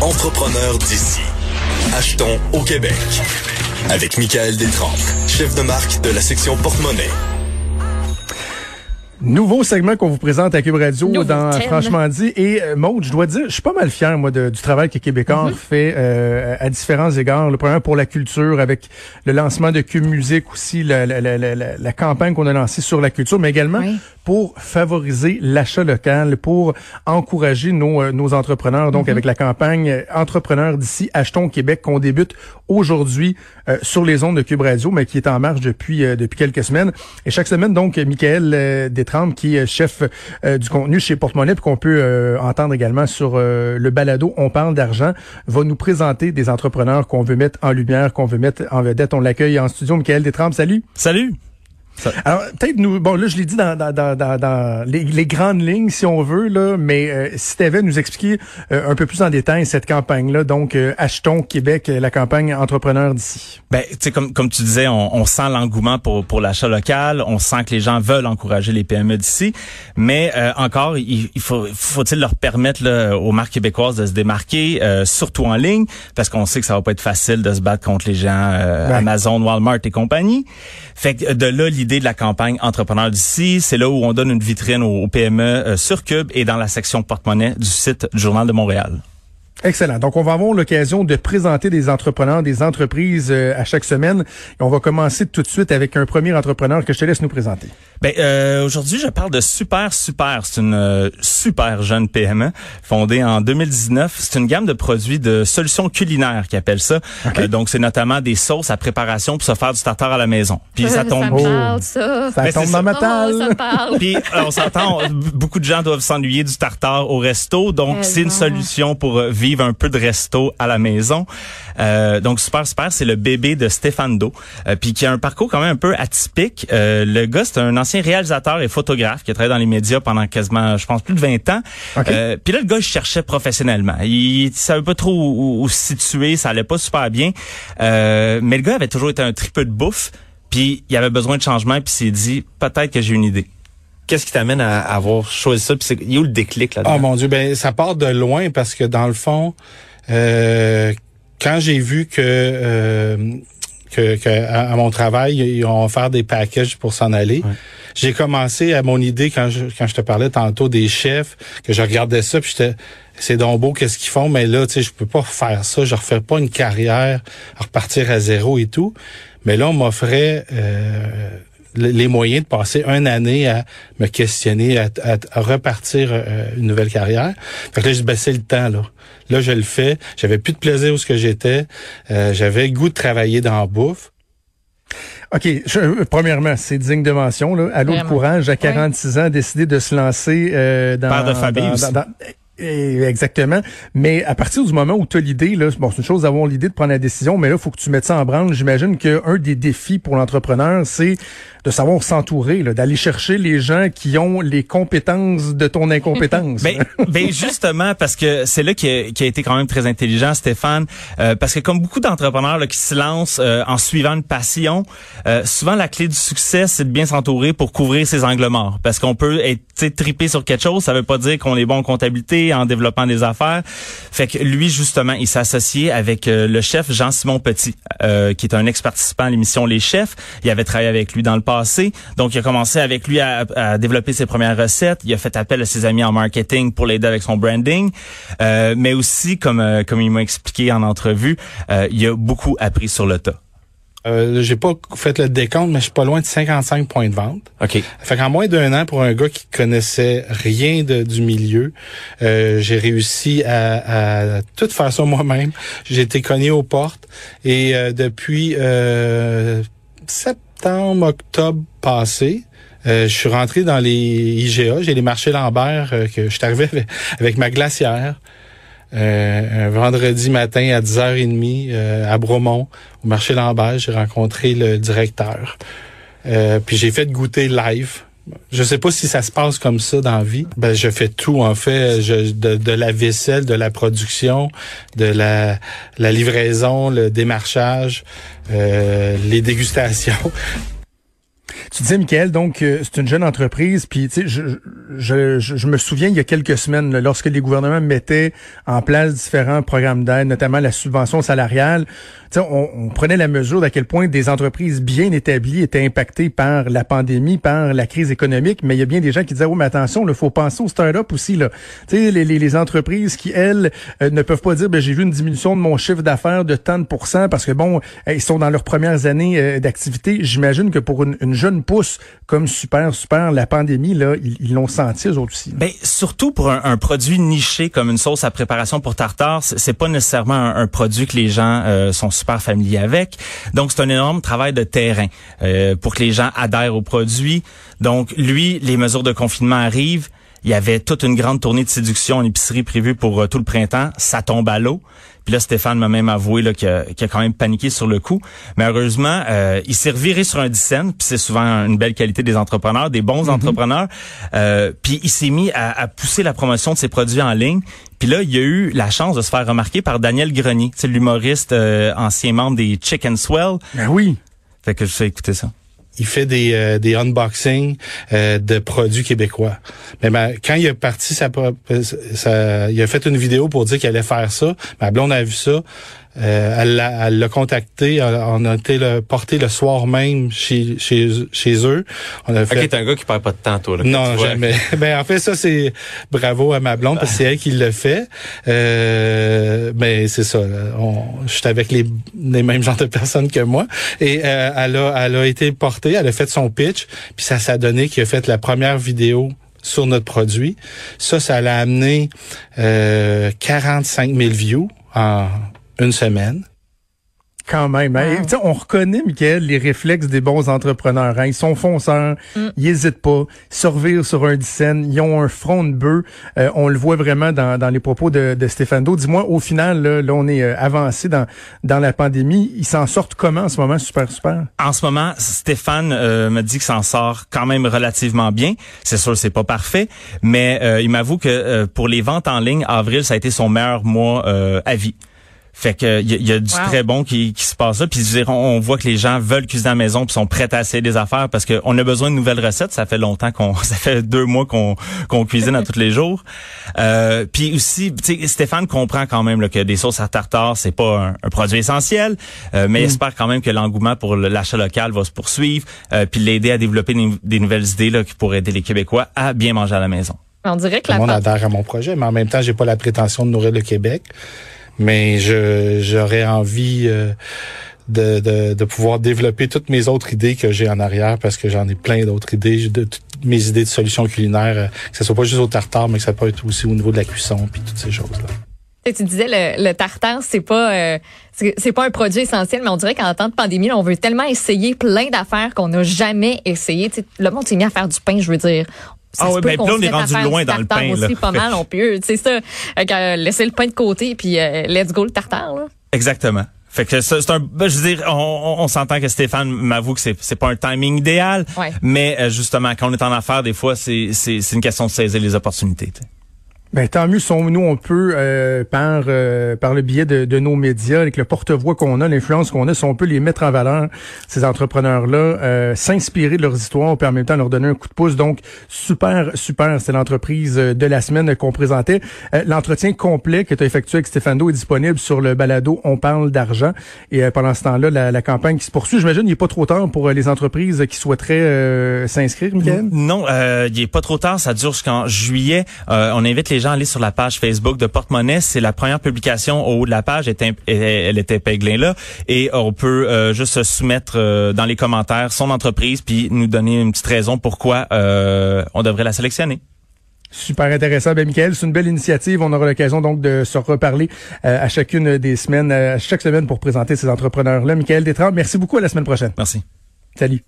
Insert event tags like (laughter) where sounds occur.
entrepreneur d'ici. Achetons au Québec. Avec Michael Détrempe, chef de marque de la section porte-monnaie. Nouveau segment qu'on vous présente à Cube Radio Nouveau dans thème. Franchement dit. Et euh, Maud, je dois dire, je suis pas mal fier, moi, de- du travail que Québécois Mm-hmm. fait euh, à différents égards. Le premier pour la culture, avec le lancement de Cube Musique aussi, la, la, la, la, campagne qu'on a lancée sur la culture, mais également Oui. pour favoriser l'achat local, pour encourager nos, euh, nos entrepreneurs. Donc, avec la campagne euh, Entrepreneurs d'ici, Achetons Québec, qu'on débute aujourd'hui euh, sur les ondes de Cube Radio, mais qui est en marche depuis euh, depuis quelques semaines. Et chaque semaine, donc, Michael qui est chef euh, du contenu chez Porte-Monnaie, puis qu'on peut euh, entendre également sur euh, le balado On parle d'argent, va nous présenter des entrepreneurs qu'on veut mettre en lumière, qu'on veut mettre en vedette. On l'accueille en studio. Michael Détrempe, salut. Salut. Alors, peut-être nous, bon, là, je l'ai dit dans, dans, dans, dans, dans les, les grandes lignes, si on veut, là, mais euh, si tu avais nous expliquer euh, un peu plus en détail cette campagne-là, donc euh, Achetons Québec, euh, la campagne entrepreneur d'ici. Ben, tu sais, comme, comme tu disais, on, on sent l'engouement pour, pour l'achat local. On sent que les gens veulent encourager les PME d'ici. Mais euh, encore, il, il faut, faut-il leur permettre là, aux marques québécoises de se démarquer, euh, surtout en ligne, parce qu'on sait que ça va pas être facile de se battre contre les euh, Ouais. Amazon, Walmart et compagnie. Fait que de là, l'idée de la campagne Entrepreneur d'ici, c'est là où on donne une vitrine aux PME euh, sur Cube et dans la section porte-monnaie du site du Journal de Montréal. Excellent. Donc, on va avoir l'occasion de présenter des entrepreneurs, des entreprises euh, à chaque semaine. Et on va commencer tout de suite avec un premier entrepreneur que je te laisse nous présenter. Ben euh, aujourd'hui, je parle de Super Super. C'est une euh, super jeune PME fondée en 2019. C'est une gamme de produits de solutions culinaires qui appelle ça. Euh, donc c'est notamment des sauces à préparation pour se faire du tartare à la maison. Puis ça tombe. me parle, ça. Ça Ben, tombe c'est dans ça. ma Oh, table. ça me parle. (laughs) Puis euh, on s'entend, beaucoup de gens doivent s'ennuyer du tartare au resto, donc c'est une solution pour euh, vivre un peu de resto à la maison. Euh, donc super super, c'est le bébé de Stéphane Do, euh, puis qui a un parcours quand même un peu atypique. Euh, le gars, c'est un ancien réalisateur et photographe qui a travaillé dans les médias pendant quasiment, je pense, plus de 20 ans. OK. Euh, puis là, le gars, il cherchait professionnellement. Il savait pas trop où, où se situer, ça allait pas super bien. Euh, mais le gars avait toujours été un tripeux de bouffe, puis il avait besoin de changement, puis il s'est dit, peut-être que j'ai une idée. Qu'est-ce qui t'amène à avoir choisi ça? Puis c'est, il y a où le déclic là-dedans? Oh mon Dieu, ben ça part de loin parce que dans le fond, euh, quand j'ai vu que, euh, que, que à, à mon travail, ils ont offert des packages pour s'en aller, j'ai commencé à mon idée quand je, quand je te parlais tantôt des chefs, que je regardais ça, puis j'étais c'est donc beau qu'est-ce qu'ils font, mais là, tu sais, je peux pas faire ça, je refais pas une carrière, repartir à zéro et tout. Mais là, on m'offrait euh, les moyens de passer une année à me questionner, à, à- à repartir euh, une nouvelle carrière. Fait que là, je dis, ben, c'est le temps, là. Là, je le fais. J'avais plus de plaisir où ce que j'étais. Euh, J'avais le goût de travailler dans la bouffe. OK. je- euh, premièrement, c'est digne de mention. Là. À l'eau de courage, à 46 ans, décidé de se lancer euh, dans... Père de famille dans- aussi. dans- dans- exactement. Mais à partir du moment où tu as l'idée, là, bon, c'est une chose d'avoir l'idée de prendre la décision, mais là, il faut que tu mettes ça en branle. J'imagine qu'un des défis pour l'entrepreneur, c'est de savoir s'entourer, d'aller chercher les gens qui ont les compétences de ton incompétence. (laughs) Ben, ben justement parce que c'est là qui a, a été quand même très intelligent Stéphane euh, parce que comme beaucoup d'entrepreneurs qui se lancent euh, en suivant une passion euh, souvent la clé du succès c'est de bien s'entourer pour couvrir ses angles morts parce qu'on peut être trippé sur quelque chose ça veut pas dire qu'on est bon en comptabilité en développement des affaires. Fait que lui justement il associé avec euh, le chef Jean-Simon Petit euh, qui est un ex participant à l'émission Les Chefs. Il avait travaillé avec lui dans le passé. Donc il a commencé avec lui à, à développer ses premières recettes. Il a fait appel à ses amis en marketing pour l'aider avec son branding. Euh, mais aussi comme euh, comme il m'a expliqué en entrevue euh, il a beaucoup appris sur le tas Euh, j'ai pas fait le décompte, mais je suis pas loin de 55 points de vente. OK. Fait qu'en moins d'un an, pour un gars qui connaissait rien de- du milieu, euh, j'ai réussi à, à tout faire ça moi-même. J'ai été cogné aux portes et euh, depuis euh, septembre, octobre passé, euh, je suis rentré dans les IGA, j'ai les marchés Lambert, euh, que je suis arrivé avec, avec ma glacière. Euh, un vendredi matin à 10h30 euh, à Bromont, au marché Lambert, j'ai rencontré le directeur. Euh, puis j'ai fait goûter live. Je sais pas si ça se passe comme ça dans la vie. Ben je fais tout en fait, je, de, de la vaisselle, de la production, de la, la livraison, le démarchage, euh, les dégustations. Tu disais, Michael, donc euh, c'est une jeune entreprise, puis tu sais, je, je, je, je, me souviens il y a quelques semaines, là, lorsque les gouvernements mettaient en place différents programmes d'aide, notamment la subvention salariale, tu sais, on, on, prenait la mesure d'à quel point des entreprises bien établies étaient impactées par la pandémie, par la crise économique, mais il y a bien des gens qui disaient, oh mais attention, il faut penser aux start-up aussi, là. Tu sais, les, les, les, entreprises qui, elles, euh, ne peuvent pas dire, ben, j'ai vu une diminution de mon chiffre d'affaires de tant de pourcents parce que, bon, ils sont dans leurs premières années euh, d'activité. J'imagine que pour une, une jeune pousse comme super, super, la pandémie, là, ils l'ont senti eux aussi. Ben, surtout pour un, produit niché comme une sauce à préparation pour tartare, c'est pas nécessairement un, un, produit que les gens euh, sont super familiers avec. Donc, c'est un énorme travail de terrain euh, pour que les gens adhèrent au produit. Donc, lui, les mesures de confinement arrivent. Il y avait toute une grande tournée de séduction en épicerie prévue pour euh, tout le printemps. Ça tombe à l'eau. Puis là, Stéphane m'a même avoué là, qu'il, a, qu'il a quand même paniqué sur le coup. Mais heureusement, euh, il s'est reviré sur un dixaine. Puis c'est souvent une belle qualité des entrepreneurs, des bons mm-hmm. entrepreneurs. Euh, puis il s'est mis à, à, pousser la promotion de ses produits en ligne. Puis là, il a eu la chance de se faire remarquer par Daniel Grenier, c'est l'humoriste euh, ancien membre des Chicken Swell. Ben oui. Fait que je sais écouter ça il fait des, euh, des unboxings euh, de produits québécois. Mais ma, quand il a parti sa, sa, il a fait une vidéo pour dire qu'il allait faire ça. Ma blonde a vu ça. Euh, elle l'a contacté, on a été le, porté le soir même chez, chez, chez eux. On a fait... Ok, t'es un gars qui perd pas de temps, toi. Là, non, jamais. (laughs) ben, en fait, ça, c'est bravo à ma blonde, parce que c'est elle qui le fait. Euh, ben, c'est ça. On, je suis avec les, les mêmes genres de personnes que moi. Et euh, elle, a, elle a été portée, elle a fait son pitch, puis ça s'est donné qu'il a fait la première vidéo sur notre produit. Ça, ça l'a amené euh, 45 000 views en une semaine. Quand même. Hein? On reconnaît, Michael, les réflexes des bons entrepreneurs. Hein? Ils sont fonceurs, mm. ils n'hésitent pas, survivre sur un scène, ils ont un front de bœuf. Euh, on le voit vraiment dans, dans les propos de, de Stéphane Dis-moi, au final, là, là on est euh, avancé dans, dans la pandémie. Ils s'en sortent comment en ce moment, super, super? En ce moment, Stéphane euh, me dit qu'il s'en sort quand même relativement bien. C'est sûr, c'est pas parfait, mais euh, il m'avoue que pour les ventes en ligne, avril, ça a été son meilleur mois à vie. Fait que il y, a du très bon qui, qui se passe là. Puis on, on voit que les gens veulent cuisiner à la maison puis sont prêts à essayer des affaires parce qu'on a besoin de nouvelles recettes. Ça fait longtemps qu'on, (laughs) ça fait deux mois qu'on qu'on cuisine à tous les jours. Euh, puis aussi, Stéphane comprend quand même là, que des sauces à tartare c'est pas un, produit essentiel, euh, mais il mm. espère quand même que l'engouement pour l'achat local va se poursuivre, euh, puis l'aider à développer des, nouvelles idées là, pour aider les Québécois à bien manger à la maison. On dirait que la monde adhère à mon projet, mais en même temps, j'ai pas la prétention de nourrir le Québec mais je j'aurais envie euh, de, de, de, pouvoir développer toutes mes autres idées que j'ai en arrière parce que j'en ai plein d'autres idées, de toutes mes idées de solutions culinaires, euh, que ce soit pas juste au tartare, mais que ça peut être aussi au niveau de la cuisson puis toutes ces choses-là. Tu disais le, le tartare, c'est pas euh, c'est pas un produit essentiel, mais on dirait qu'en temps de pandémie, on veut tellement essayer plein d'affaires qu'on n'a jamais essayé. le monde s'est mis à faire du pain, je veux dire. Ça ah oui, ben là, on est rendu loin dans le pain. aussi pas mal, on peut. C'est ça. Euh, laisser le pain de côté, puis euh, let's go le tartare. Là. Exactement. Fait que c'est un, ben, je veux dire, on, on s'entend que Stéphane m'avoue que c'est c'est pas un timing idéal, mais euh, justement quand on est en affaires, des fois c'est c'est une question de saisir les opportunités. Ben, tant mieux, sont nous, on peut, euh, par euh, par le biais de, de, nos médias, avec le porte-voix qu'on a, l'influence qu'on a, si on peut les mettre en valeur, ces entrepreneurs-là, euh, s'inspirer de leurs histoires, puis en même temps leur donner un coup de pouce. Donc, super, super, c'est l'entreprise de la semaine qu'on présentait. L'entretien complet que tu as effectué avec Stéphano est disponible sur le balado On parle d'argent. Et pendant ce temps-là, la, la, campagne qui se poursuit, j'imagine, il n'est pas trop tard pour les entreprises qui souhaiteraient s'inscrire, Michael? Non, il n'est pas trop tard, ça dure jusqu'en juillet. on invite les les gens aller sur la page Facebook de Porte-Monnaie. C'est la première publication au haut de la page. Elle est épinglée là. Et on peut euh, juste se soumettre euh, dans les commentaires son entreprise puis nous donner une petite raison pourquoi euh, on devrait la sélectionner. Super intéressant. Ben, Michael, c'est une belle initiative. On aura l'occasion donc de se reparler à chacune des semaines, à chaque semaine pour présenter ces entrepreneurs-là. Michael Détrempe, merci beaucoup. À la semaine prochaine. Merci. Salut.